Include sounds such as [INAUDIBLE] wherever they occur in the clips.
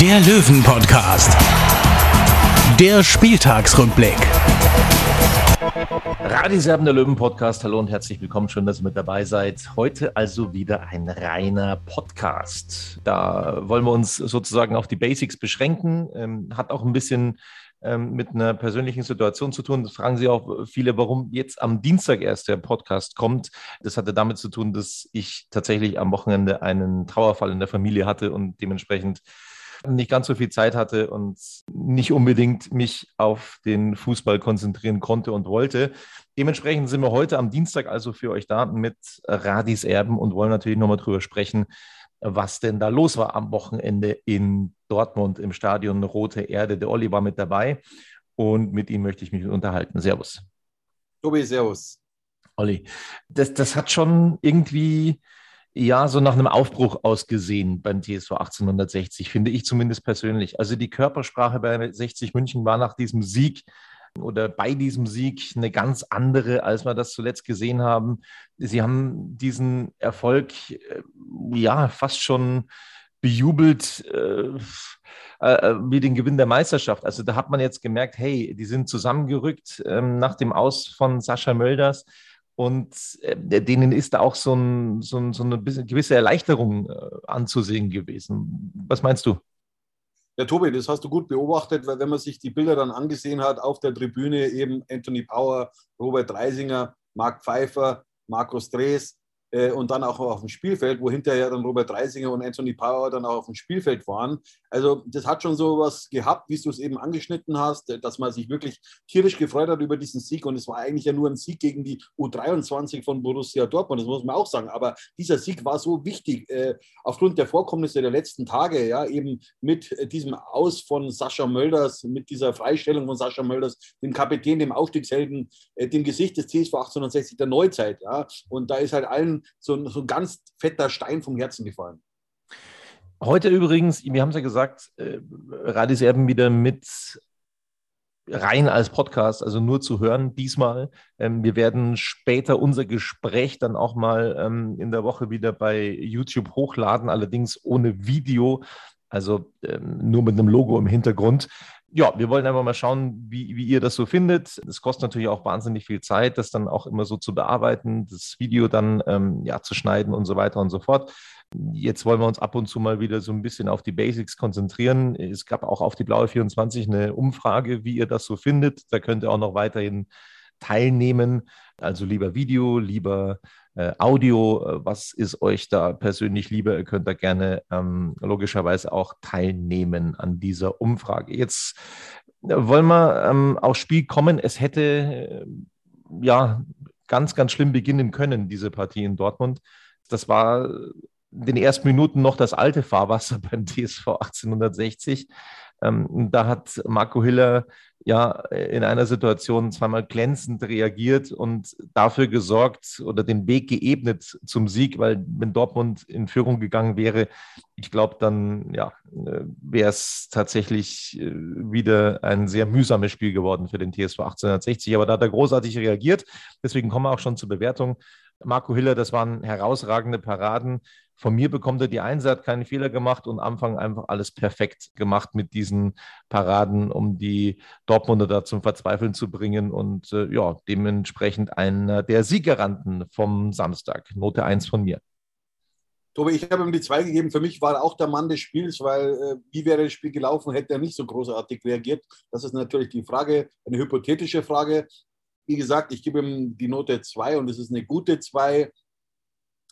der Löwen-Podcast. Der Spieltagsrückblick. Radiserben der Löwen Podcast. Hallo und herzlich willkommen. Schön, dass ihr mit dabei seid. Heute also wieder ein reiner Podcast. Da wollen wir uns sozusagen auf die Basics beschränken. Ähm, hat auch ein bisschen ähm, mit einer persönlichen Situation zu tun. Das fragen Sie auch viele, warum jetzt am Dienstag erst der Podcast kommt. Das hatte damit zu tun, dass ich tatsächlich am Wochenende einen Trauerfall in der Familie hatte und dementsprechend nicht ganz so viel Zeit hatte und nicht unbedingt mich auf den Fußball konzentrieren konnte und wollte. Dementsprechend sind wir heute am Dienstag also für euch da mit Radis Erben und wollen natürlich nochmal drüber sprechen, was denn da los war am Wochenende in Dortmund im Stadion Rote Erde. Der Olli war mit dabei und mit ihm möchte ich mich unterhalten. Servus. Tobi, servus. Olli, das, das hat schon irgendwie ja so nach einem Aufbruch ausgesehen beim TSV 1860, finde ich zumindest persönlich. Also die Körpersprache bei 60 München war nach diesem Sieg oder bei diesem Sieg eine ganz andere, als wir das zuletzt gesehen haben. Sie haben diesen Erfolg äh, ja fast schon bejubelt äh, äh, wie den Gewinn der Meisterschaft. Also da hat man jetzt gemerkt, hey, die sind zusammengerückt ähm, nach dem Aus von Sascha Mölders. Und äh, denen ist da auch so, ein, so, ein, so eine gewisse Erleichterung äh, anzusehen gewesen. Was meinst du? Ja, Tobi, das hast du gut beobachtet, weil wenn man sich die Bilder dann angesehen hat auf der Tribüne, eben Anthony Power, Robert Reisinger, Marc Pfeiffer, Markus Drees, äh, und dann auch auf dem Spielfeld, wo hinterher dann Robert Reisinger und Anthony Power dann auch auf dem Spielfeld waren. Also das hat schon so was gehabt, wie du es eben angeschnitten hast, äh, dass man sich wirklich tierisch gefreut hat über diesen Sieg. Und es war eigentlich ja nur ein Sieg gegen die U23 von Borussia Dortmund, das muss man auch sagen, aber dieser Sieg war so wichtig äh, aufgrund der Vorkommnisse der letzten Tage, ja, eben mit äh, diesem Aus von Sascha Mölders, mit dieser Freistellung von Sascha Mölders, dem Kapitän, dem Aufstiegshelden, äh, dem Gesicht des TSV 1860 der Neuzeit, ja, und da ist halt allen so, so ein ganz fetter Stein vom Herzen gefallen. Heute übrigens, wir haben es ja gesagt, äh, Radis Erben wieder mit rein als Podcast, also nur zu hören diesmal. Ähm, wir werden später unser Gespräch dann auch mal ähm, in der Woche wieder bei YouTube hochladen, allerdings ohne Video, also ähm, nur mit einem Logo im Hintergrund ja, wir wollen einfach mal schauen, wie, wie ihr das so findet. Es kostet natürlich auch wahnsinnig viel Zeit, das dann auch immer so zu bearbeiten, das Video dann ähm, ja, zu schneiden und so weiter und so fort. Jetzt wollen wir uns ab und zu mal wieder so ein bisschen auf die Basics konzentrieren. Es gab auch auf die Blaue 24 eine Umfrage, wie ihr das so findet. Da könnt ihr auch noch weiterhin teilnehmen. Also lieber Video, lieber äh, Audio, äh, was ist euch da persönlich lieber? Ihr könnt da gerne ähm, logischerweise auch teilnehmen an dieser Umfrage. Jetzt äh, wollen wir ähm, aufs Spiel kommen. Es hätte äh, ja ganz, ganz schlimm beginnen können, diese Partie in Dortmund. Das war in den ersten Minuten noch das alte Fahrwasser [LAUGHS] beim TSV 1860. Ähm, da hat Marco Hiller ja in einer Situation zweimal glänzend reagiert und dafür gesorgt oder den Weg geebnet zum Sieg, weil wenn Dortmund in Führung gegangen wäre, ich glaube, dann ja, äh, wäre es tatsächlich äh, wieder ein sehr mühsames Spiel geworden für den TSV 1860. Aber da hat er großartig reagiert. Deswegen kommen wir auch schon zur Bewertung. Marco Hiller, das waren herausragende Paraden. Von mir bekommt er die Einser, hat keinen Fehler gemacht und am Anfang einfach alles perfekt gemacht mit diesen Paraden, um die Dortmunder da zum Verzweifeln zu bringen und äh, ja, dementsprechend einer der Siegeranten vom Samstag. Note 1 von mir. Tobi, ich habe ihm die zwei gegeben. Für mich war er auch der Mann des Spiels, weil äh, wie wäre das Spiel gelaufen, hätte er nicht so großartig reagiert. Das ist natürlich die Frage, eine hypothetische Frage. Wie gesagt, ich gebe ihm die Note 2 und es ist eine gute 2.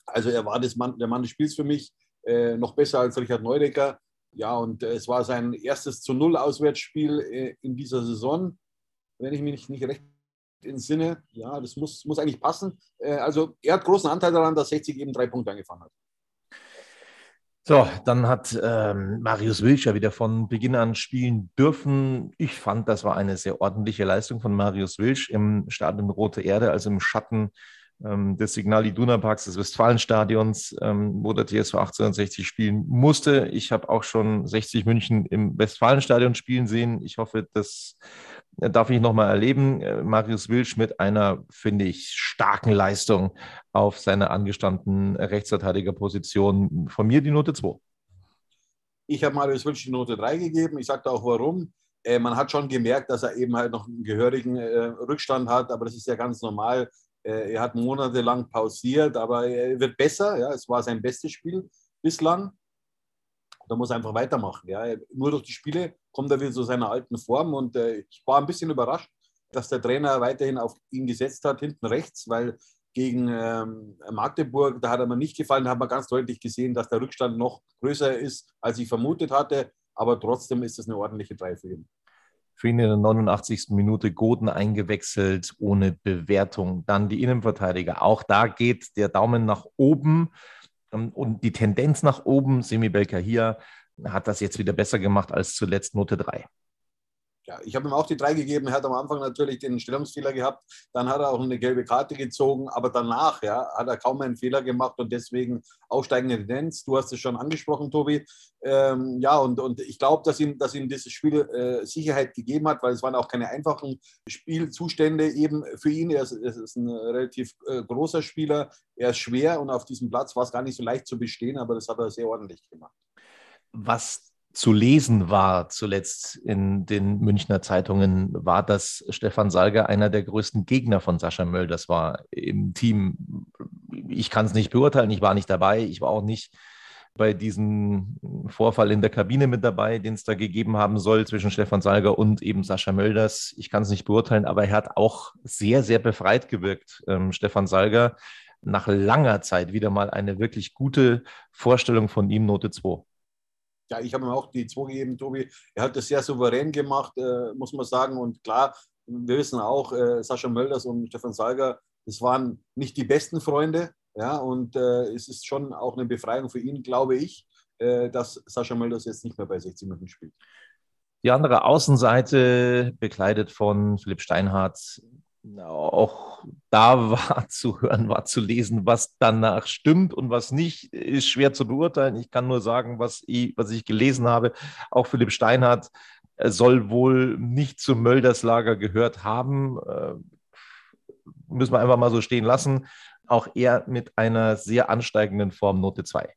Also er war das Mann, der Mann des Spiels für mich, äh, noch besser als Richard Neudecker. Ja, und äh, es war sein erstes zu Null Auswärtsspiel äh, in dieser Saison, wenn ich mich nicht, nicht recht entsinne. Ja, das muss, muss eigentlich passen. Äh, also er hat großen Anteil daran, dass 60 eben drei Punkte angefangen hat. So, dann hat ähm, Marius Wilscher wieder von Beginn an spielen dürfen. Ich fand, das war eine sehr ordentliche Leistung von Marius Wilsch im Stadion Rote Erde, also im Schatten ähm, des Signal Iduna Parks des Westfalenstadions, ähm, wo der TSV 1860 spielen musste. Ich habe auch schon 60 München im Westfalenstadion spielen sehen. Ich hoffe, das äh, darf ich nochmal erleben. Äh, Marius Wilsch mit einer, finde ich, starken Leistung auf seiner angestammten Rechtsverteidigerposition. Von mir die Note 2. Ich habe Marius Wilsch die Note 3 gegeben. Ich sagte auch warum. Äh, man hat schon gemerkt, dass er eben halt noch einen gehörigen äh, Rückstand hat, aber das ist ja ganz normal. Äh, er hat monatelang pausiert, aber er wird besser. Ja, es war sein bestes Spiel bislang. Da muss er einfach weitermachen. Ja. Nur durch die Spiele kommt er wieder zu seiner alten Form und äh, ich war ein bisschen überrascht, dass der Trainer weiterhin auf ihn gesetzt hat, hinten rechts, weil gegen ähm, Magdeburg, da hat er mir nicht gefallen, da hat man ganz deutlich gesehen, dass der Rückstand noch größer ist, als ich vermutet hatte. Aber trotzdem ist es eine ordentliche Drei für ihn für ihn in der 89. Minute Goden eingewechselt, ohne Bewertung. Dann die Innenverteidiger. Auch da geht der Daumen nach oben ähm, und die Tendenz nach oben. Semi hier hat das jetzt wieder besser gemacht als zuletzt Note 3 ja, ich habe ihm auch die drei gegeben. Er hat am Anfang natürlich den Stellungsfehler gehabt. Dann hat er auch eine gelbe Karte gezogen. Aber danach ja, hat er kaum einen Fehler gemacht und deswegen aufsteigende Tendenz. Du hast es schon angesprochen, Tobi. Ähm, ja, und, und ich glaube, dass ihm, dass ihm dieses Spiel äh, Sicherheit gegeben hat, weil es waren auch keine einfachen Spielzustände eben für ihn. Er ist, er ist ein relativ äh, großer Spieler. Er ist schwer und auf diesem Platz war es gar nicht so leicht zu bestehen, aber das hat er sehr ordentlich gemacht. Was zu lesen war zuletzt in den Münchner Zeitungen, war, dass Stefan Salger einer der größten Gegner von Sascha Mölders war im Team. Ich kann es nicht beurteilen, ich war nicht dabei, ich war auch nicht bei diesem Vorfall in der Kabine mit dabei, den es da gegeben haben soll zwischen Stefan Salger und eben Sascha Mölders. Ich kann es nicht beurteilen, aber er hat auch sehr, sehr befreit gewirkt, ähm, Stefan Salger. Nach langer Zeit wieder mal eine wirklich gute Vorstellung von ihm, Note 2 ja, ich habe ihm auch die 2 gegeben, Tobi. Er hat das sehr souverän gemacht, äh, muss man sagen. Und klar, wir wissen auch, äh, Sascha Mölders und Stefan Salger, das waren nicht die besten Freunde. Ja, und äh, es ist schon auch eine Befreiung für ihn, glaube ich, äh, dass Sascha Mölders jetzt nicht mehr bei 60 Minuten spielt. Die andere Außenseite, bekleidet von Philipp Steinhardt, auch da war [LAUGHS] zu hören, war zu lesen, was danach stimmt und was nicht, ist schwer zu beurteilen. Ich kann nur sagen, was ich, was ich gelesen habe. Auch Philipp Steinhardt äh, soll wohl nicht zum Mölderslager gehört haben. Äh, müssen wir einfach mal so stehen lassen. Auch er mit einer sehr ansteigenden Form Note 2.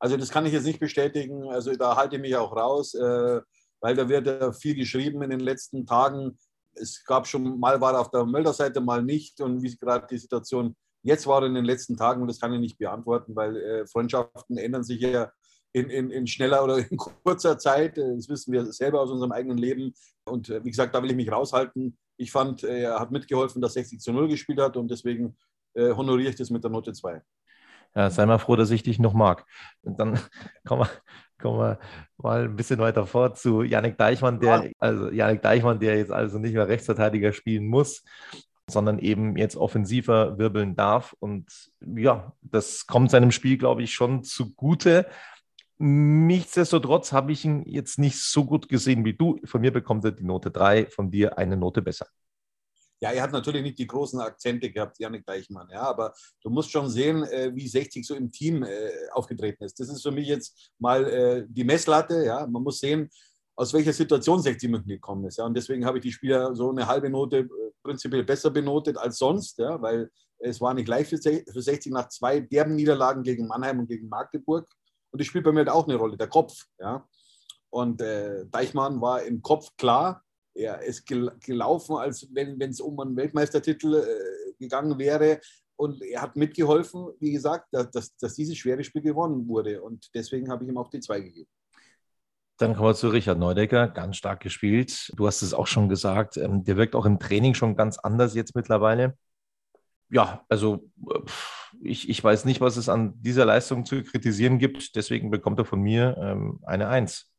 Also das kann ich jetzt nicht bestätigen. Also da halte ich mich auch raus, äh, weil da wird viel geschrieben in den letzten Tagen es gab schon, mal war er auf der Mölder-Seite, mal nicht. Und wie gerade die Situation jetzt war in den letzten Tagen, das kann ich nicht beantworten, weil äh, Freundschaften ändern sich ja in, in, in, schneller oder in [LAUGHS] kurzer Zeit. Das wissen wir selber aus unserem eigenen Leben. Und äh, wie gesagt, da will ich mich raushalten. Ich fand, äh, er hat mitgeholfen, dass 60 zu 0 gespielt hat und deswegen äh, honoriere ich das mit der Note 2. Ja, sei mal froh, dass ich dich noch mag. Und dann [LAUGHS] kommen wir, kommen wir mal ein bisschen weiter vor zu Janik Deichmann, der, also Janik Deichmann, der jetzt also nicht mehr Rechtsverteidiger spielen muss, sondern eben jetzt offensiver wirbeln darf. Und ja, das kommt seinem Spiel, glaube ich, schon zugute. Nichtsdestotrotz habe ich ihn jetzt nicht so gut gesehen wie du. Von mir bekommt er die Note 3, von dir eine Note besser. Ja, er hat natürlich nicht die großen Akzente gehabt, Janik Deichmann, ja, aber du musst schon sehen, äh, wie 60 so im Team äh, aufgetreten ist. Das ist für mich jetzt mal äh, die Messlatte, ja. Man muss sehen, aus welcher Situation 60 München gekommen ist. Ja. Und deswegen habe ich die Spieler so eine halbe Note äh, prinzipiell besser benotet als sonst, ja, weil es war nicht leicht für 60 nach zwei derben Niederlagen gegen Mannheim und gegen Magdeburg. Und das spielt bei mir halt auch eine Rolle, der Kopf. Ja. Und äh, Deichmann war im Kopf klar, er ist gelaufen, als wenn es um einen Weltmeistertitel äh, gegangen wäre. Und er hat mitgeholfen, wie gesagt, dass, dass, dieses schwere Spiel gewonnen wurde. Und deswegen habe ich ihm auch die zwei gegeben. Dann kommen wir zu Richard Neudecker, ganz stark gespielt. Du hast es auch schon gesagt, ähm, der wirkt auch im Training schon ganz anders jetzt mittlerweile. Ja, also ich, ich weiß nicht, was es an dieser Leistung zu kritisieren gibt. Deswegen bekommt er von mir ähm, eine Eins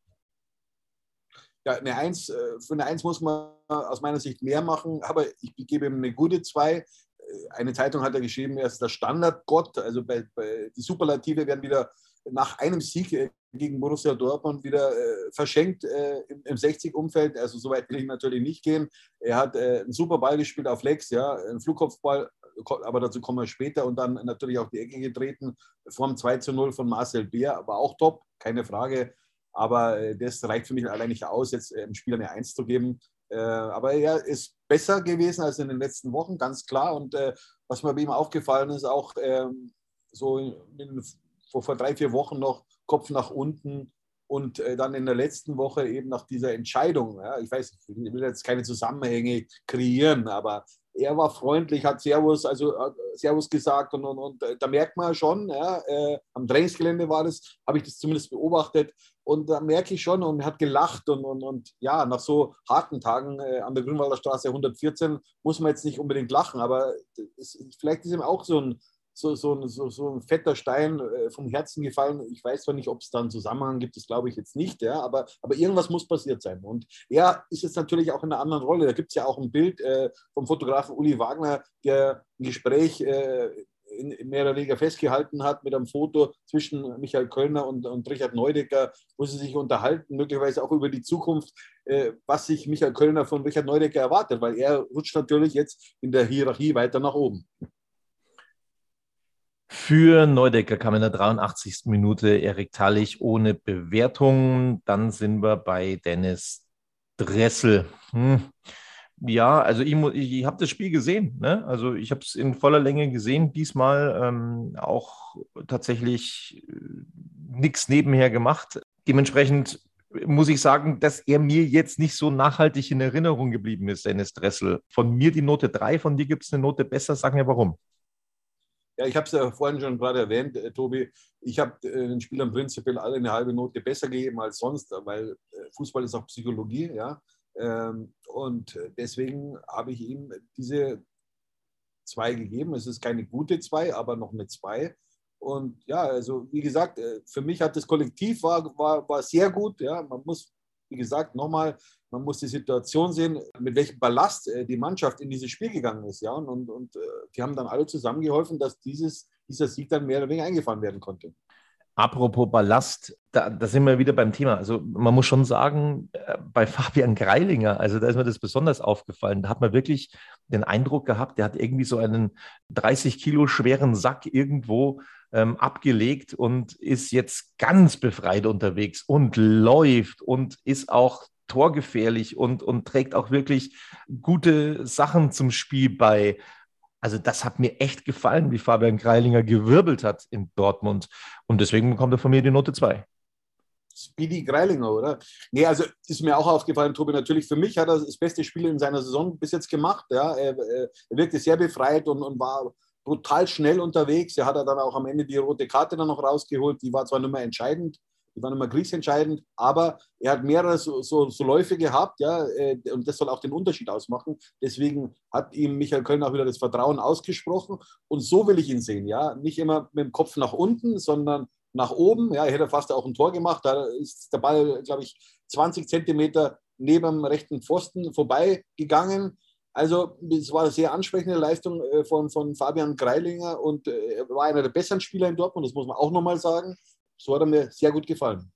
ja, eine Eins, äh, für eine Eins muss man aus meiner Sicht mehr machen, aber ich gebe ihm eine gute Zwei. Äh, eine Zeitung hat er geschrieben, er ist der Standardgott. Also bei, bei, die Superlative werden wieder nach einem Sieg äh, gegen Borussia Dortmund wieder äh, verschenkt äh, im, im 60-Umfeld. Also so weit will ich natürlich nicht gehen. Er hat äh, einen super Ball gespielt auf Lex, ja, einen Flugkopfball, aber dazu kommen wir später und dann natürlich auch die Ecke getreten. Vorm 2 zu 0 von Marcel Beer, war auch top, keine Frage. Aber äh, das reicht für mich allein nicht aus, jetzt äh, dem Spieler eine Eins zu geben. Äh, aber er ist besser gewesen als in den letzten Wochen, ganz klar. Und was mir bei ihm aufgefallen ist, auch ähm, so in, vor, vor drei, vier Wochen noch Kopf nach unten und dann in der letzten Woche eben nach dieser Entscheidung, ja, ich weiß, ich will jetzt keine Zusammenhänge kreieren, aber er war freundlich, hat Servus, also Servus gesagt und, und, und da merkt man schon, ja, äh, am Trainingsgelände war das, habe ich das zumindest beobachtet und da merke ich schon und er hat gelacht und, und, und ja, nach so harten Tagen äh, an der Grünwalder Straße 114 muss man jetzt nicht unbedingt lachen, aber es, vielleicht ist ihm auch so ein, so, so, so, so ein fetter Stein äh, vom Herzen gefallen. Ich weiß zwar nicht, ob es da einen Zusammenhang gibt, das glaube ich jetzt nicht, ja, aber, aber irgendwas muss passiert sein. Und er ist jetzt natürlich auch in einer anderen Rolle. Da gibt es ja auch ein Bild äh, vom Fotografen Uli Wagner, der ein Gespräch äh, in, in mehr oder weniger festgehalten hat mit einem Foto zwischen Michael Kölner und, und Richard Neudecker, wo sie sich unterhalten, möglicherweise auch über die Zukunft, äh, was sich Michael Kölner von Richard Neudecker erwartet, weil er rutscht natürlich jetzt in der Hierarchie weiter nach oben. Für Neudecker kam in der 83. Minute Erik Tallich ohne Bewertung. Dann sind wir bei Dennis Dressel. Hm. Ja, also ich, ich habe das Spiel gesehen. Ne? Also ich habe es in voller Länge gesehen. Diesmal ähm, auch tatsächlich äh, nichts nebenher gemacht. Dementsprechend muss ich sagen, dass er mir jetzt nicht so nachhaltig in Erinnerung geblieben ist, Dennis Dressel. Von mir die Note 3, von dir gibt es eine Note besser. Sag mir warum. Ja, ich habe es ja vorhin schon gerade erwähnt, äh, Tobi. Ich habe äh, den Spielern prinzipiell alle eine halbe Note besser gegeben als sonst, weil äh, Fußball ist auch Psychologie, ja. Ähm, und deswegen habe ich ihm diese zwei gegeben. Es ist keine gute zwei, aber noch eine zwei. Und ja, also wie gesagt, für mich hat das Kollektiv war, war, war sehr gut. Ja, man muss, wie gesagt, nochmal man muss die Situation sehen, mit welchem Ballast äh, die Mannschaft in dieses Spiel gegangen ist. Ja? Und, und, und äh, die haben dann alle zusammengeholfen, dass dieses, dieser Sieg dann mehr oder weniger eingefahren werden konnte. Apropos Ballast, da, da, sind wir wieder beim Thema. Also man muss schon sagen, äh, bei [LAUGHS] Fabian Greilinger, also da ist mir das besonders aufgefallen. Da hat man wirklich den Eindruck gehabt, der hat irgendwie so einen 30 Kilo schweren Sack irgendwo ähm, abgelegt und ist jetzt ganz befreit unterwegs und läuft und ist auch torgefährlich und, und trägt auch wirklich gute Sachen zum Spiel bei. Also das hat mir echt gefallen, wie Fabian Greilinger gewirbelt hat in Dortmund. Und deswegen bekommt er von mir die Note 2. Speedy Greilinger, oder? Nee, also ist mir auch aufgefallen, Tobi, natürlich für mich hat er das beste Spiel in seiner Saison bis jetzt gemacht. Ja. Er, er wirkte sehr befreit und, und war brutal schnell unterwegs. Er hat dann auch am Ende die rote Karte dann noch rausgeholt. Die war zwar nicht mehr entscheidend, die waren immer kriegsentscheidend, aber er hat mehrere so, so, so Läufe gehabt, ja, äh, und das soll auch den Unterschied ausmachen. Deswegen hat ihm Michael Köln auch wieder das Vertrauen ausgesprochen und so will ich ihn sehen, ja, nicht immer mit dem Kopf nach unten, sondern nach oben. Ja, er hätte fast auch ein Tor gemacht, da ist der Ball, glaube ich, 20 Zentimeter neben dem rechten Pfosten vorbeigegangen. Also es war eine sehr ansprechende Leistung äh, von, von Fabian Greilinger und äh, er war einer der besseren Spieler in Dortmund, das muss man auch nochmal sagen so hat er mir sehr gut gefallen.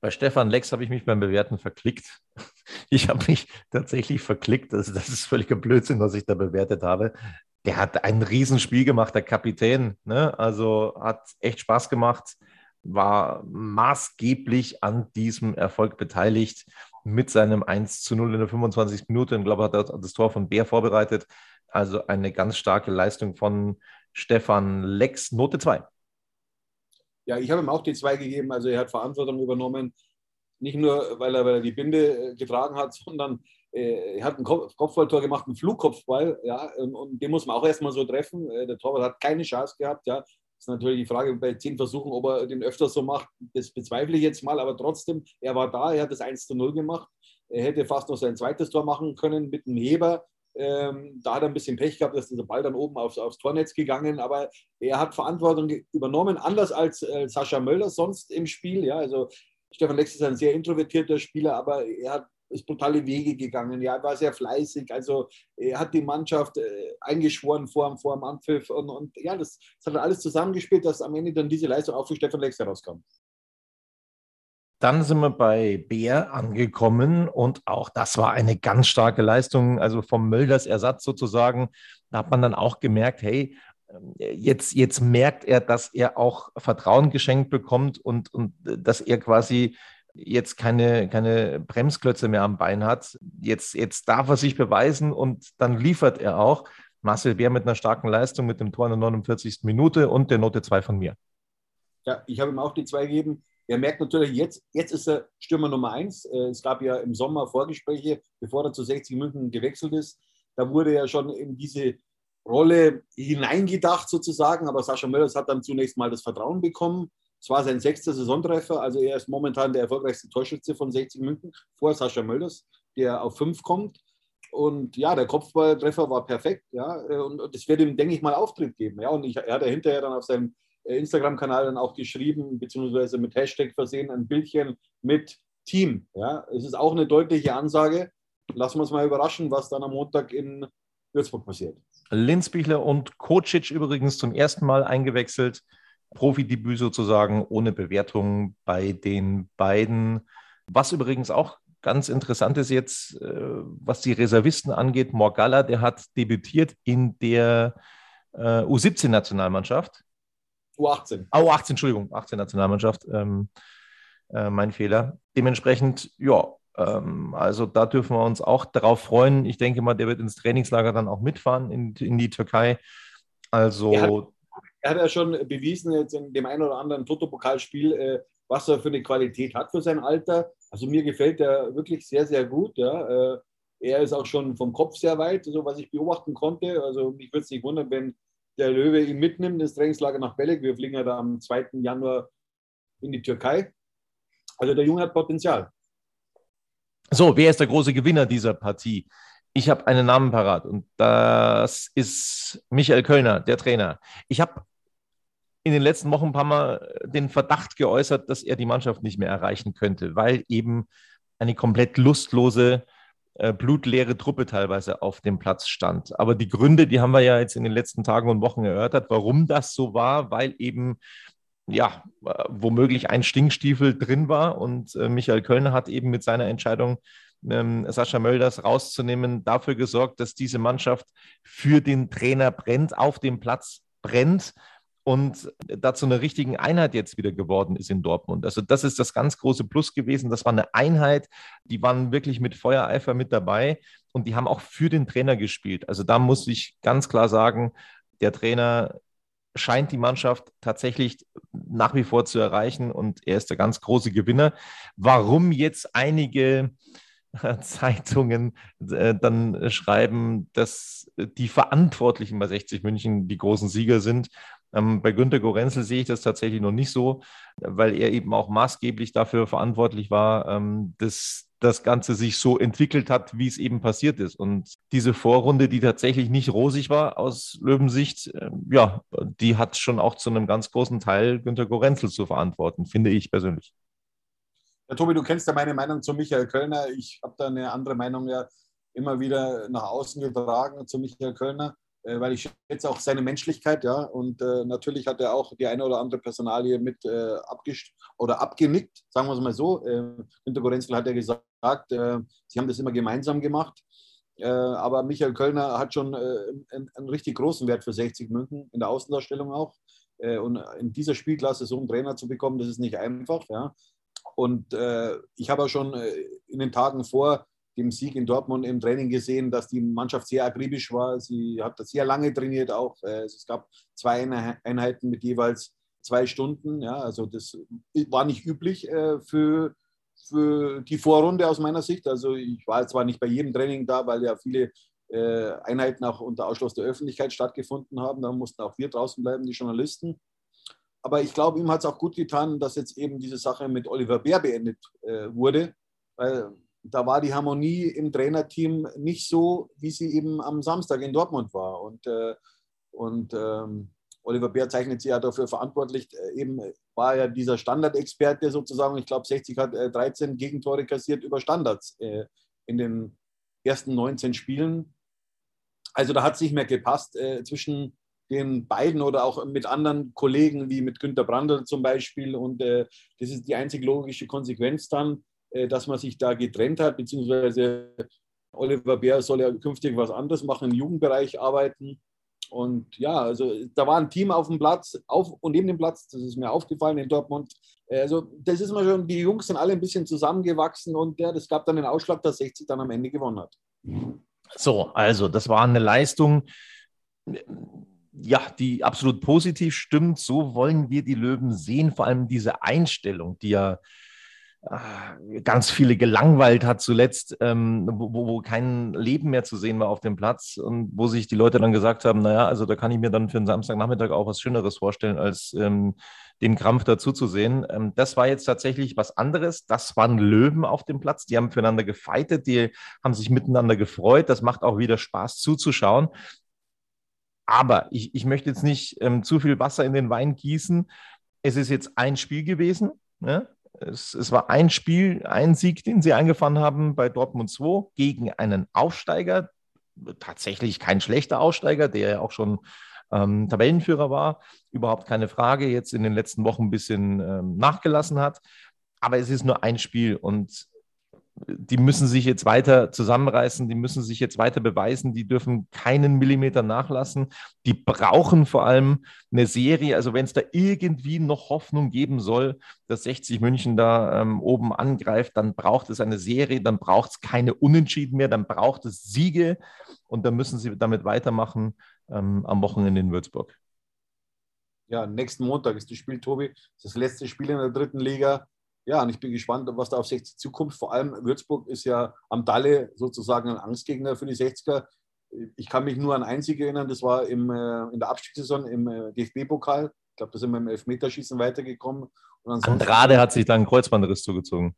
Bei Stefan Lex habe ich mich beim Bewerten verklickt. [LAUGHS] Ich habe mich tatsächlich verklickt. Also das ist völliger Blödsinn, was ich da bewertet habe. Der hat ein Riesenspiel gemacht, der Kapitän. Ne? Also hat echt Spaß gemacht, war maßgeblich an diesem Erfolg beteiligt mit seinem 1 zu 0 in der 25. Minute. Ich glaube, hat er das Tor von Bär vorbereitet. Also eine ganz starke Leistung von Stefan Lex, Note 2. Ja, ich habe ihm auch die zwei gegeben. Also er hat Verantwortung übernommen. Nicht nur, weil er, weil er die Binde äh, getragen hat, [LAUGHS] sondern äh, er hat ein Kopfballtor gemacht, einen Flugkopfball. Ja, und, den muss man auch erstmal so treffen. Äh, der Torwart hat keine Chance gehabt. Ja. Ist natürlich die Frage bei zehn Versuchen, ob er den öfter so macht. Das bezweifle ich jetzt mal. Aber trotzdem, er war da, er hat das 1 zu 0 gemacht. Er hätte fast noch sein zweites Tor machen können mit dem Heber. Ähm, da hat er ein bisschen Pech gehabt, dass dieser Ball dann oben aufs, aufs Tornetz gegangen, aber er hat Verantwortung übernommen, anders als äh, Sascha Möller sonst im Spiel. Ja, also Stefan Lex ist ein sehr introvertierter Spieler, aber er hat ist brutale Wege gegangen. Ja, er war sehr fleißig. Also er hat die Mannschaft äh, eingeschworen vor, vor dem Anpfiff. Und, und ja, das, das, hat alles zusammengespielt, dass am Ende dann diese Leistung auch für Stefan Lex herauskam. Dann sind wir bei Bär angekommen und auch das war eine ganz starke Leistung, also vom Mölders Ersatz sozusagen. Da hat man dann auch gemerkt, hey, jetzt, jetzt merkt er, dass er auch Vertrauen geschenkt bekommt und, und dass er quasi jetzt keine, keine Bremsklötze mehr am Bein hat. Jetzt, jetzt darf er sich beweisen und dann liefert er auch. Marcel Bär mit einer starken Leistung, mit dem Tor in der 49. Minute und der Note 2 von mir. Ja, ich habe ihm auch die 2 gegeben. Er merkt natürlich, jetzt, jetzt ist er Stürmer Nummer 1. Äh, es gab ja im Sommer Vorgespräche, bevor er zu 60 München gewechselt ist. Da wurde er schon in diese Rolle hineingedacht sozusagen, aber Sascha Möllers hat dann zunächst mal das Vertrauen bekommen. Es war sein sechster Saisontreffer, also er ist momentan der erfolgreichste Torschütze von 60 München vor Sascha Mölders, der auf fünf kommt. Und ja, der Kopfballtreffer war perfekt, ja, und es wird ihm, denke ich mal, Auftritt geben. Ja, und ich, er hat ja hinterher dann auf seinem äh, Instagram-Kanal dann auch geschrieben, beziehungsweise mit Hashtag versehen, ein Bildchen mit Team. Ja, es ist auch eine deutliche Ansage. Lassen wir uns mal überraschen, was dann am Montag in Würzburg passiert. Linzbichler und Kocic übrigens zum ersten Mal eingewechselt. Profidebüt sozusagen ohne Bewertung bei den beiden. Was übrigens auch ganz interessant ist jetzt, äh, was die Reservisten angeht. Morgalla, der hat debütiert in der äh, U17-Nationalmannschaft. U18. Oh, U18, Entschuldigung, 18 Nationalmannschaft. Ähm, äh, mein Fehler. Dementsprechend, ja, ähm, also da dürfen wir uns auch darauf freuen. Ich denke mal, der wird ins Trainingslager dann auch mitfahren in, in die Türkei. Also. Er hat, er hat, ja schon bewiesen jetzt in dem einen oder anderen Toto-Pokalspiel, äh, was er für eine Qualität hat für sein Alter. Also mir gefällt er wirklich sehr, sehr gut. Ja. Äh, er ist auch schon vom Kopf sehr weit, so was ich beobachten konnte. Also mich würde es nicht wundern, wenn der Löwe ihn mitnimmt ins Trainingslager nach Belek. Wir fliegen ja da am 2. Januar in die Türkei. Also der Junge hat Potenzial. So, wer ist der große Gewinner dieser Partie? Ich habe einen Namen parat und das ist Michael Kölner, der Trainer. Ich habe in den letzten Wochen ein paar Mal den Verdacht geäußert, dass er die Mannschaft nicht mehr erreichen könnte, weil eben eine komplett lustlose, äh, blutleere Truppe teilweise auf dem Platz stand. Aber die Gründe, die haben wir ja jetzt in den letzten Tagen und Wochen erörtert, warum das so war, weil eben ja, womöglich ein Stinkstiefel drin war. Und äh, Michael Kölner hat eben mit seiner Entscheidung, ähm, Sascha Mölders rauszunehmen, dafür gesorgt, dass diese Mannschaft für den Trainer brennt, auf dem Platz brennt und dazu eine richtigen Einheit jetzt wieder geworden ist in Dortmund. Also das ist das ganz große Plus gewesen. Das war eine Einheit, die waren wirklich mit Feuereifer mit dabei und die haben auch für den Trainer gespielt. Also da muss ich ganz klar sagen, der Trainer scheint die Mannschaft tatsächlich nach wie vor zu erreichen und er ist der ganz große Gewinner. Warum jetzt einige [LAUGHS] Zeitungen äh, dann schreiben, dass die Verantwortlichen bei 60 München die großen Sieger sind. Ähm, bei Günter Gorenzel sehe ich das tatsächlich noch nicht so, weil er eben auch maßgeblich dafür verantwortlich war, ähm, dass das Ganze sich so entwickelt hat, wie es eben passiert ist. Und diese Vorrunde, die tatsächlich nicht rosig war aus Löwensicht, äh, ja, die hat schon auch zu einem ganz großen Teil Günter Gorenzel zu verantworten, finde ich persönlich. Ja, Tobi, du kennst ja meine Meinung zu Michael Kölner. Ich habe da eine andere Meinung ja immer wieder nach außen getragen zu Michael Kölner. Äh, weil ich schätze auch seine Menschlichkeit, ja. Und äh, natürlich hat er auch die eine oder andere Personalie mit äh, oder abgenickt, sagen wir es mal so. Äh, Günter Gorenzel hat ja gesagt, äh, sie haben das immer gemeinsam gemacht. Äh, aber Michael Kölner hat schon einen, einen, richtig großen Wert für 60 München in der Außendarstellung auch. und in dieser Spielklasse so einen Trainer zu bekommen, das ist nicht einfach, ja. Und ich habe auch schon in den Tagen vor dem Sieg in Dortmund im Training gesehen, dass die Mannschaft sehr akribisch war. Sie hat sehr lange trainiert auch. Äh, es gab zwei Einheiten mit jeweils zwei Stunden. Ja, also das war nicht üblich äh, für, für die Vorrunde aus meiner Sicht. Also ich war zwar nicht bei jedem Training da, weil ja viele äh, Einheiten auch unter Ausschluss der Öffentlichkeit stattgefunden haben. Da mussten auch wir draußen bleiben, die Journalisten. Aber ich glaube, ihm hat es auch gut getan, dass jetzt eben diese Sache mit Oliver Bär beendet wurde, weil da war die Harmonie im Trainerteam nicht so, wie sie eben am Samstag in Dortmund war. Und, äh, und ähm, Oliver Bär zeichnet sich ja dafür verantwortlich. Äh, eben war ja dieser Standardexperte sozusagen. Ich glaube, 60 hat äh, 13 Gegentore kassiert über Standards äh, in den ersten 19 Spielen. Also da hat es nicht mehr gepasst äh, zwischen den beiden oder auch mit anderen Kollegen wie mit Günter Brandl zum Beispiel. Und äh, das ist die einzig logische Konsequenz dann, dass man sich da getrennt hat, beziehungsweise Oliver Bär soll ja künftig was anderes machen, im Jugendbereich arbeiten. Und ja, also da war ein Team auf dem Platz, auf und neben dem Platz, das ist mir aufgefallen in Dortmund. Also das ist mal schon, die Jungs sind alle ein bisschen zusammengewachsen und ja, das gab dann den Ausschlag, dass 60 dann am Ende gewonnen hat. So, also das war eine Leistung, ja, die absolut positiv stimmt. So wollen wir die Löwen sehen. Vor allem diese Einstellung, die ja äh, ganz viele gelangweilt hat zuletzt, ähm, wo, wo, kein Leben mehr zu sehen war auf dem Platz und wo sich die Leute dann gesagt haben, naja, also da kann ich mir dann für einen Samstagnachmittag auch was Schöneres vorstellen, als ähm, den Krampf dazu zu sehen. Ähm, das war jetzt tatsächlich was anderes. Das waren Löwen auf dem Platz, die haben füreinander gefeitet, die haben sich miteinander gefreut. Das macht auch wieder Spaß zuzuschauen. Aber ich, ich möchte jetzt nicht ähm, zu viel Wasser in den Wein gießen. Es ist jetzt ein Spiel gewesen. Ne? Es, es, war ein Spiel, ein Sieg, den sie eingefahren haben bei Dortmund 2 gegen einen Aufsteiger. Tatsächlich kein schlechter Aufsteiger, der ja auch schon ähm, Tabellenführer war. Überhaupt keine Frage, jetzt in den letzten Wochen ein bisschen ähm, nachgelassen hat. Aber es ist nur ein Spiel und die müssen sich jetzt weiter zusammenreißen, die müssen sich jetzt weiter beweisen, die dürfen keinen Millimeter nachlassen. Die brauchen vor allem eine Serie. Also wenn es da irgendwie noch Hoffnung geben soll, dass 60 München da ähm, oben angreift, dann braucht es eine Serie, dann braucht es keine Unentschieden mehr, dann braucht es Siege und dann müssen sie damit weitermachen ähm, am Wochenende in Würzburg. Ja, nächsten Montag ist das Spiel, Tobi. Das letzte Spiel in der dritten Liga ja, und ich bin gespannt, was da auf 60 zukommt. Vor allem Würzburg ist ja am Dalle sozusagen ein Angstgegner für die 60er. Ich kann mich nur an einzige erinnern, das war im, äh, in der Abstiegssaison im äh, DFB-Pokal. Ich glaube, da sind wir im Elfmeterschießen weitergekommen. Und Andrade hat sich dann einen Kreuzbandriss zugezogen.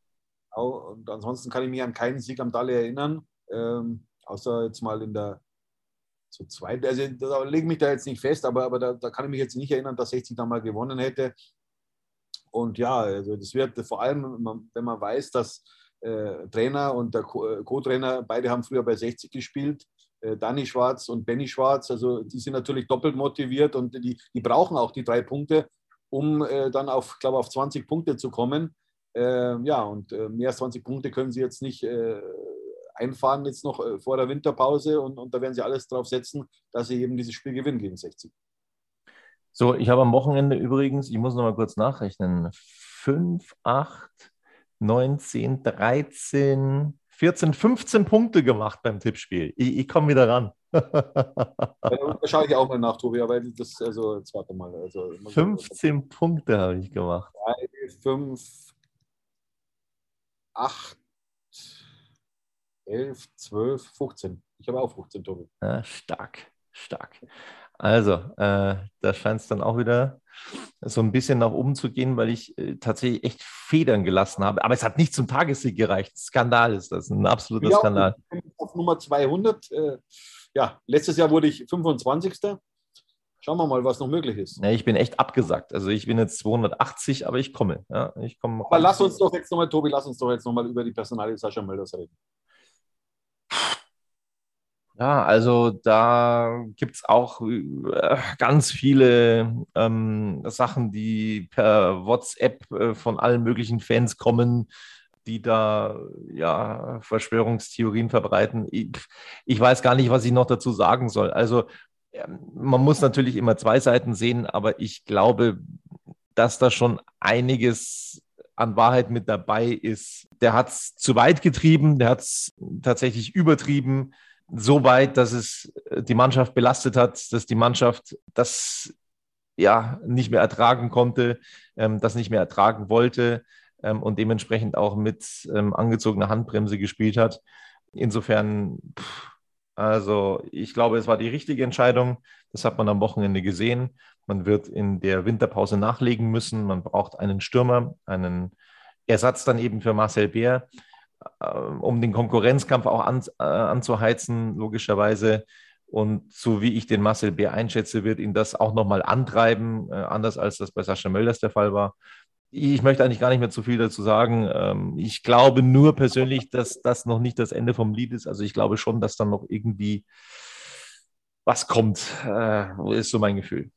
Und ansonsten kann ich mich an keinen Sieg am Dalle erinnern, ähm, außer jetzt mal in der so zweiten. Also da lege ich mich da jetzt nicht fest, aber, aber da, da, kann ich mich jetzt nicht erinnern, dass 60 da mal gewonnen hätte. Und ja, also das wird vor allem, wenn man weiß, dass äh, Trainer und der äh, Co-Trainer, beide haben früher bei 60 gespielt, äh, Danny Schwarz und Benny Schwarz, also die sind natürlich doppelt motiviert und die, die brauchen auch die drei Punkte, um äh, dann auf, glaube auf 20 Punkte zu kommen. Ähm, ja, und äh, mehr als 20 Punkte können sie jetzt nicht äh, einfahren jetzt noch vor der Winterpause und, und da werden sie alles drauf setzen, dass sie eben dieses Spiel gewinnen gegen 60. So, ich habe am Wochenende übrigens, ich muss noch mal kurz nachrechnen, 5, 8, 19, 13, 14, 15 Punkte gemacht beim Tippspiel. Ich, ich komme wieder ran. da schaue ich auch mal nach, Tobi, aber das, also, jetzt warte mal. Also, 15 Punkte habe ich gemacht. 3, 5, 8, 11, 12, 15. Ich habe auch 15, Tobi. Ja, stark, stark. Also, äh, da scheint es dann auch wieder so ein bisschen nach oben zu gehen, weil ich äh, tatsächlich echt Federn gelassen habe. Aber es hat nicht zum Tagessieg gereicht. Skandal ist das, ein absoluter ja, Skandal. Auf Nummer 200. Äh, ja, letztes Jahr wurde ich 25. Schauen wir mal, was noch möglich ist. Ja, ich bin echt abgesagt. Also ich bin jetzt 280, aber ich komme. Ja, ich komme aber lass uns doch jetzt nochmal, Tobi, lass uns doch jetzt nochmal über die Personalie Sascha Mölders reden. Ja, also da gibt es auch äh, ganz viele ähm, Sachen, die per WhatsApp äh, von allen möglichen Fans kommen, die da ja Verschwörungstheorien verbreiten. Ich, ich weiß gar nicht, was ich noch dazu sagen soll. Also ähm, man muss natürlich immer zwei Seiten sehen, aber ich glaube, dass da schon einiges an Wahrheit mit dabei ist. Der hat es zu weit getrieben, der hat es tatsächlich übertrieben so weit, dass es äh, die Mannschaft belastet hat, dass die Mannschaft das ja nicht mehr ertragen konnte, ähm, das nicht mehr ertragen wollte ähm, und dementsprechend auch mit ähm, angezogener Handbremse gespielt hat. Insofern, pff, also ich glaube, es war die richtige Entscheidung. Das hat man am Wochenende gesehen. Man wird in der Winterpause nachlegen müssen. Man braucht einen Stürmer, einen Ersatz dann eben für Marcel Bär. Äh, um den Konkurrenzkampf auch an, äh, anzuheizen, logischerweise. Und so wie ich den Marcel Bär einschätze, wird ihn das auch nochmal antreiben, äh, anders als das bei Sascha Mölders der Fall war. ich möchte eigentlich gar nicht mehr zu viel dazu sagen. Ähm, ich glaube nur persönlich, dass das noch nicht das Ende vom Lied ist. Also ich glaube schon, dass dann noch irgendwie was kommt, äh, ist so mein Gefühl.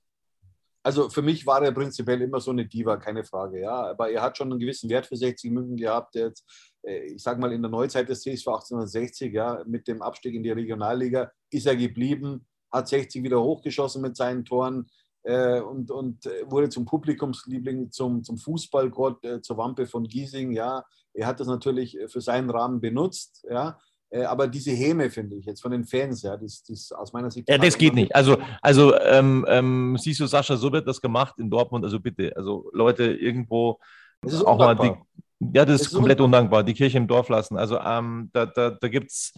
Also für mich war er prinzipiell immer so eine Diva, keine Frage. Ja, aber er hat schon einen gewissen Wert für 60 München gehabt. Der jetzt, äh, ich sage mal, in der Neuzeit des CSV 1860, ja, mit dem Abstieg in die Regionalliga ist er geblieben, hat 60 wieder hochgeschossen mit seinen Toren äh, und, und wurde zum Publikumsliebling, zum, zum Fußballgott, äh, zur Wampe von Giesing. Ja, er hat das natürlich für seinen Rahmen benutzt. Ja, äh, aber diese Häme, finde ich, jetzt von den Fans, ja, das, das aus meiner Sicht. Ja, das geht nicht. Also, also ähm, ähm, siehst du, Sascha, so wird das gemacht in Dortmund. Also bitte, also Leute irgendwo auch mal die. Ja, das, das ist komplett undankbar. undankbar, die Kirche im Dorf lassen. Also ähm, da, da, da gibt es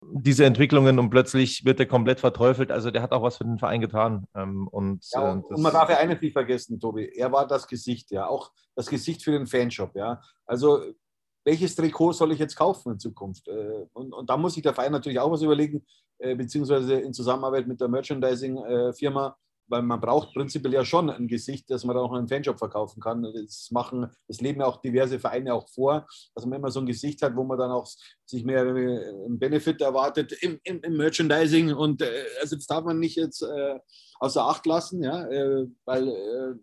diese Entwicklungen und plötzlich wird er komplett verteufelt. Also der hat auch was für den Verein getan. Ähm, und, ja, und, äh, und man darf ja eines nicht vergessen, Tobi. Er war das Gesicht, ja, auch das Gesicht für den Fanshop, ja. Also welches Trikot soll ich jetzt kaufen in Zukunft? Äh, und, und da muss sich der Verein natürlich auch was überlegen, äh, beziehungsweise in Zusammenarbeit mit der Merchandising-Firma, weil man braucht prinzipiell ja schon ein Gesicht, das man dann auch in einem Fanshop verkaufen kann. Das machen, das leben ja auch diverse Vereine auch vor, dass man immer so ein Gesicht hat, wo man dann auch sich mehr einen Benefit erwartet im, im, im Merchandising. Und äh, also das darf man nicht jetzt äh, außer Acht lassen, ja, äh, weil äh,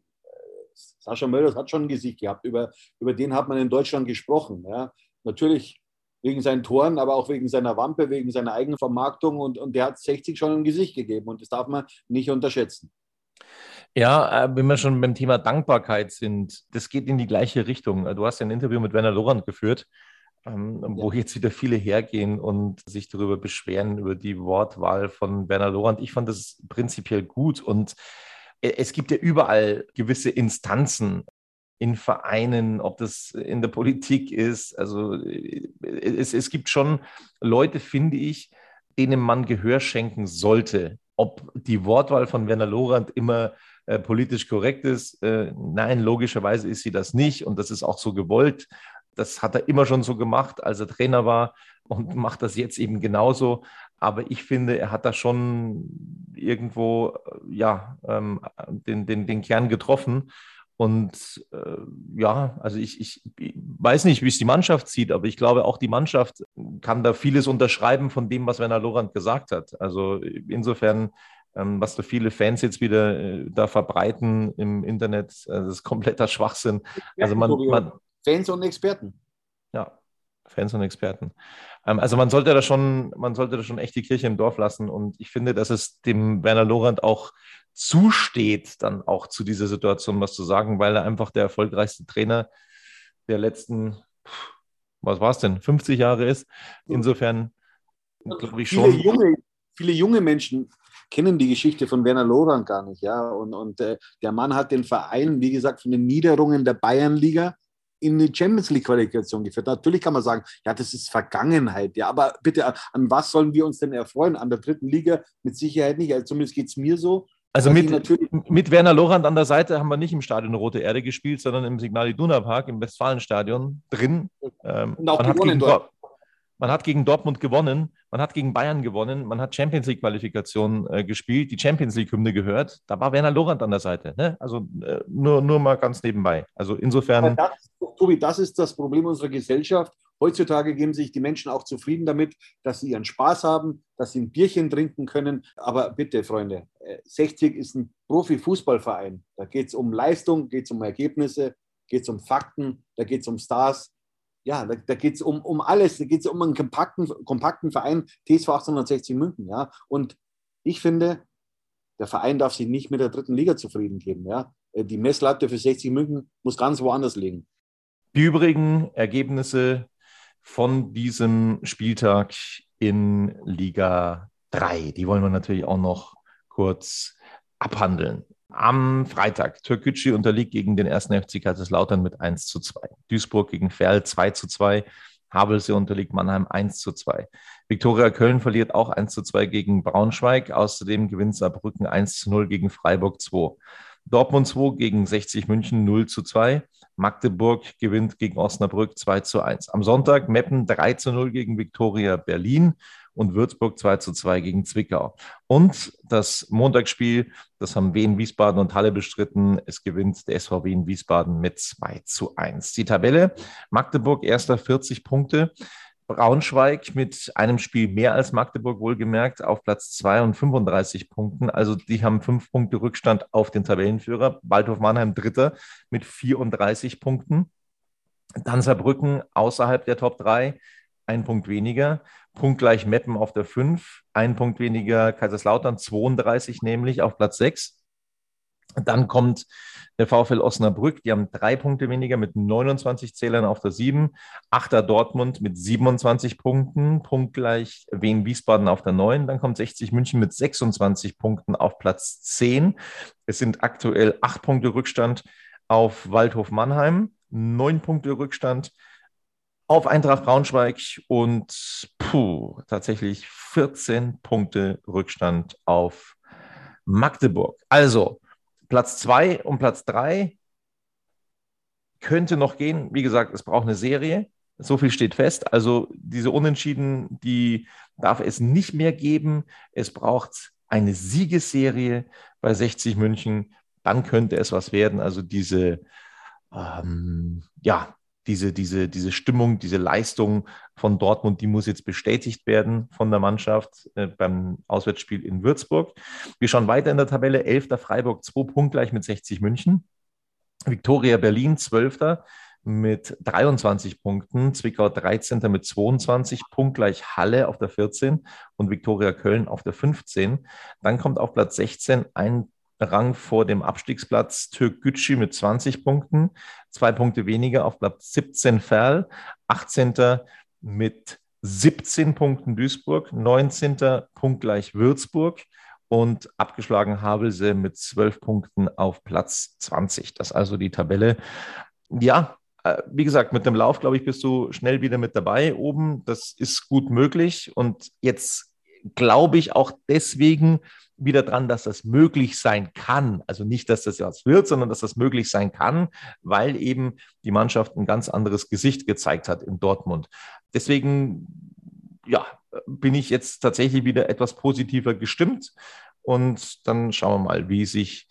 Sascha Mölders hat schon ein Gesicht gehabt. Über, über den hat man in Deutschland gesprochen. Ja. Natürlich wegen seinen Toren, aber auch wegen seiner Wampe, wegen seiner eigenen Vermarktung. Und, und der hat 60 schon ein Gesicht gegeben. Und das darf man nicht unterschätzen. Ja, äh, wenn wir schon beim Thema Dankbarkeit sind, das geht in die gleiche Richtung. Du hast ja ein Interview mit Werner Lorand geführt, ähm, wo ja. jetzt wieder viele hergehen und sich darüber beschweren, über die Wortwahl von Werner Lorand. Ich fand das prinzipiell gut und es gibt ja überall gewisse Instanzen in Vereinen, ob das in der Politik ist. Also es, es gibt schon Leute, finde ich, denen man Gehör schenken sollte. Ob die Wortwahl von Werner Lorand immer äh, politisch korrekt ist, äh, nein, logischerweise ist sie das nicht und das ist auch so gewollt. Das hat er immer schon so gemacht, als er Trainer war und macht das jetzt eben genauso. Aber ich finde, er hat da schon irgendwo ja, ähm, den, den, den Kern getroffen. Und äh, ja, also ich, ich, weiß nicht, wie es die Mannschaft sieht, aber ich glaube, auch die Mannschaft kann da vieles unterschreiben von dem, was Werner Lorand gesagt hat. Also insofern, ähm, was da viele Fans jetzt wieder äh, da verbreiten im Internet, äh, das ist kompletter Schwachsinn. Also man, man Fans und Experten. Ja, Fans und Experten. Ähm, also man sollte da schon, man sollte da schon echt die Kirche im Dorf lassen. Und ich finde, dass es dem Werner Lorand auch zusteht, dann auch zu dieser Situation was zu sagen, weil er einfach der erfolgreichste Trainer der letzten, was war es denn, 50 Jahre ist. Insofern glaube ich schon. Viele junge, viele junge Menschen kennen die Geschichte von Werner Lorand gar nicht, ja. Und, und äh, der Mann hat den Verein, wie gesagt, von den Niederungen der Bayernliga in die Champions League Qualifikation geführt. Natürlich kann man sagen, ja, das ist Vergangenheit. Ja, aber bitte, an was sollen wir uns denn erfreuen? An der dritten Liga mit Sicherheit nicht. Also zumindest geht es mir so. Also mit, mit Werner Lorand an der Seite haben wir nicht im Stadion Rote Erde gespielt, sondern im Signal Iduna Park im Westfalenstadion drin. Ähm, Und auch gewonnen dort. Man hat gegen Dortmund gewonnen, man hat gegen Bayern gewonnen, man hat Champions League Qualifikation äh, gespielt, die Champions League Hymne gehört. Da war Werner Lorand an der Seite. Ne? Also äh, nur, nur mal ganz nebenbei. Also insofern. Das, Tobi, das ist das Problem unserer Gesellschaft. Heutzutage geben sich die Menschen auch zufrieden damit, dass sie ihren Spaß haben, dass sie ein Bierchen trinken können. Aber bitte, Freunde, 60 äh, ist ein Profifußballverein. Da geht es um Leistung, geht es um Ergebnisse, geht es um Fakten, da geht es um Stars ja, da, da geht es um, um alles. Da geht es um einen kompakten, kompakten Verein, TSV 1860 München. Ja. Und ich finde, der Verein darf sich nicht mit der dritten Liga zufrieden geben. Ja. Äh, die Messlatte für 60 München muss ganz woanders liegen. Die übrigen Ergebnisse von diesem Spieltag in Liga 3, die wollen wir natürlich auch noch kurz abhandeln. Am Freitag, Türkgücü unterliegt gegen den ersten FC Kaiserslautern mit 1 zu 2. Duisburg gegen Ferl 2 zu 2. Havelse unterliegt Mannheim 1 zu 2. Viktoria Köln verliert auch 1 zu 2 gegen Braunschweig. Außerdem gewinnt Saarbrücken 1 zu 0 gegen Freiburg 2. Dortmund 2 gegen 60 München 0 zu 2. Magdeburg gewinnt gegen Osnabrück 2 zu 1. Am Sonntag Meppen 3 zu 0 gegen Viktoria Berlin und Würzburg 2 zu 2 gegen Zwickau. Und das Montagsspiel, das haben Wien, Wiesbaden und Halle bestritten. Es gewinnt der SV Wien Wiesbaden mit 2 zu 1. Die Tabelle, Magdeburg erster 40 Punkte. Braunschweig mit einem Spiel mehr als Magdeburg wohlgemerkt auf Platz 2 und 35 Punkten. Also die haben fünf Punkte Rückstand auf den Tabellenführer. Waldhof Mannheim Dritter mit 34 Punkten. Dann Saarbrücken außerhalb der Top 3, ein Punkt weniger. Punktgleich Meppen auf der 5, ein Punkt weniger Kaiserslautern, 32 nämlich auf Platz 6. Dann kommt der VfL Osnabrück, die haben drei Punkte weniger mit 29 Zählern auf der 7. Achter Dortmund mit 27 Punkten, punktgleich Wien Wiesbaden auf der 9. Dann kommt 60 München mit 26 Punkten auf Platz 10. Es sind aktuell acht Punkte Rückstand auf Waldhof Mannheim, neun Punkte Rückstand auf Eintracht Braunschweig und puh, tatsächlich 14 Punkte Rückstand auf Magdeburg. Also, Platz zwei und Platz drei könnte noch gehen. Wie gesagt, es braucht eine Serie. So viel steht fest. Also diese Unentschieden, die darf es nicht mehr geben. Es braucht eine Siegesserie bei 60 München. Dann könnte es was werden. Also diese, ähm, ja, diese, diese, diese Stimmung, diese Leistung von Dortmund, die muss jetzt bestätigt werden von der Mannschaft äh, beim Auswärtsspiel in Würzburg. Wir schauen weiter in der Tabelle. 11. Freiburg, 2 punktgleich mit 60 München. Viktoria Berlin, 12. mit 23 Punkten. Zwickau 13. mit 22, punktgleich Halle auf der 14 und Viktoria Köln auf der 15. Dann kommt auf Platz 16 ein Rang vor dem Abstiegsplatz Türk Gücü mit 20 Punkten, zwei Punkte weniger auf Platz 17 Ferl, 18. mit 17 Punkten Duisburg, 19. punktgleich Würzburg und abgeschlagen Havelse mit 12 Punkten auf Platz 20. Das ist also die Tabelle. Ja, äh, wie gesagt, mit dem Lauf, glaube ich, bist du schnell wieder mit dabei oben. Das ist gut möglich. Und jetzt glaube ich auch deswegen, wieder dran, dass das möglich sein kann. Also nicht, dass das jetzt wird, sondern dass das möglich sein kann, weil eben die Mannschaft ein ganz anderes Gesicht gezeigt hat in Dortmund. Deswegen, ja, bin ich jetzt tatsächlich wieder etwas positiver gestimmt. Und dann schauen wir mal, wie sich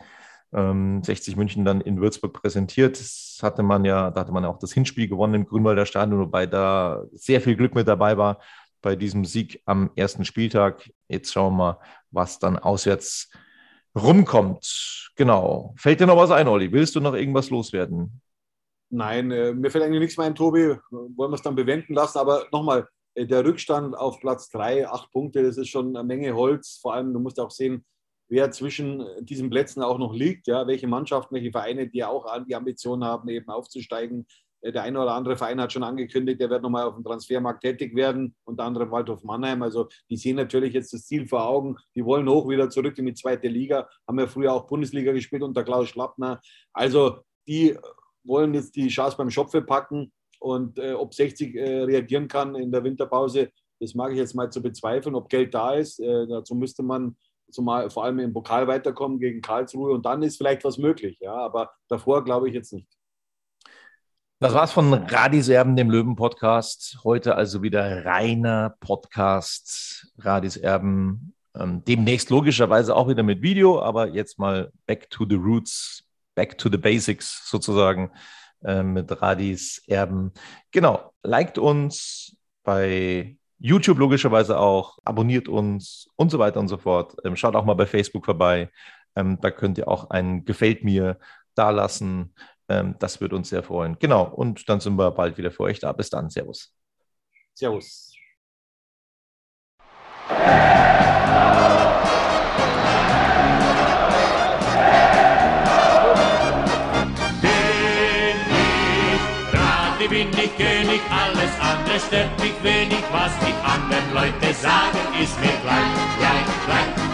ähm, 60 München dann in Würzburg präsentiert. Das hatte man ja, da hatte man ja auch das Hinspiel gewonnen im Grünwalder Stadion, wobei da sehr viel Glück mit dabei war bei diesem Sieg am ersten Spieltag. Jetzt schauen wir mal, was dann auswärts rumkommt. Genau. Fällt dir noch was ein, Olli? Willst du noch irgendwas loswerden? Nein, äh, mir fällt eigentlich nichts mehr ein, Tobi. Wollen wir es dann bewenden lassen? Aber nochmal, äh, der Rückstand auf Platz 3, acht Punkte, das ist schon eine Menge Holz. Vor allem, du musst auch sehen, wer zwischen diesen Plätzen auch noch liegt, ja, welche Mannschaften, welche Vereine, die auch die Ambition haben, eben aufzusteigen. Der eine oder andere Verein hat schon angekündigt, der wird nochmal auf dem Transfermarkt tätig werden, unter anderem Waldhof Mannheim. Also die sehen natürlich jetzt das Ziel vor Augen. Die wollen hoch wieder zurück in die zweite Liga, haben ja früher auch Bundesliga gespielt unter Klaus Schlappner. Also die wollen jetzt die Chance beim Schopfe packen und äh, ob 60 äh, reagieren kann in der Winterpause, das mag ich jetzt mal zu bezweifeln. Ob Geld da ist, äh, dazu müsste man zumal vor allem im Pokal weiterkommen gegen Karlsruhe und dann ist vielleicht was möglich. Ja, aber davor glaube ich jetzt nicht. Das war's von Radiserben, dem Löwen-Podcast. Heute also wieder reiner Podcast Radiserben. Ähm, demnächst logischerweise auch wieder mit Video, aber jetzt mal back to the roots, back to the basics sozusagen äh, mit Radis Erben. Genau, liked uns bei YouTube logischerweise auch, abonniert uns und so weiter und so fort. Ähm, schaut auch mal bei Facebook vorbei. Ähm, da könnt ihr auch ein Gefällt mir dalassen. Ähm, das würde uns sehr freuen. Genau, und dann sind wir bald wieder für euch da. Bis dann. Servus. Servus. bin ich König, alles andere stört mich wenig, was die anderen Leute sagen, ist mir gleich, gleich, gleich.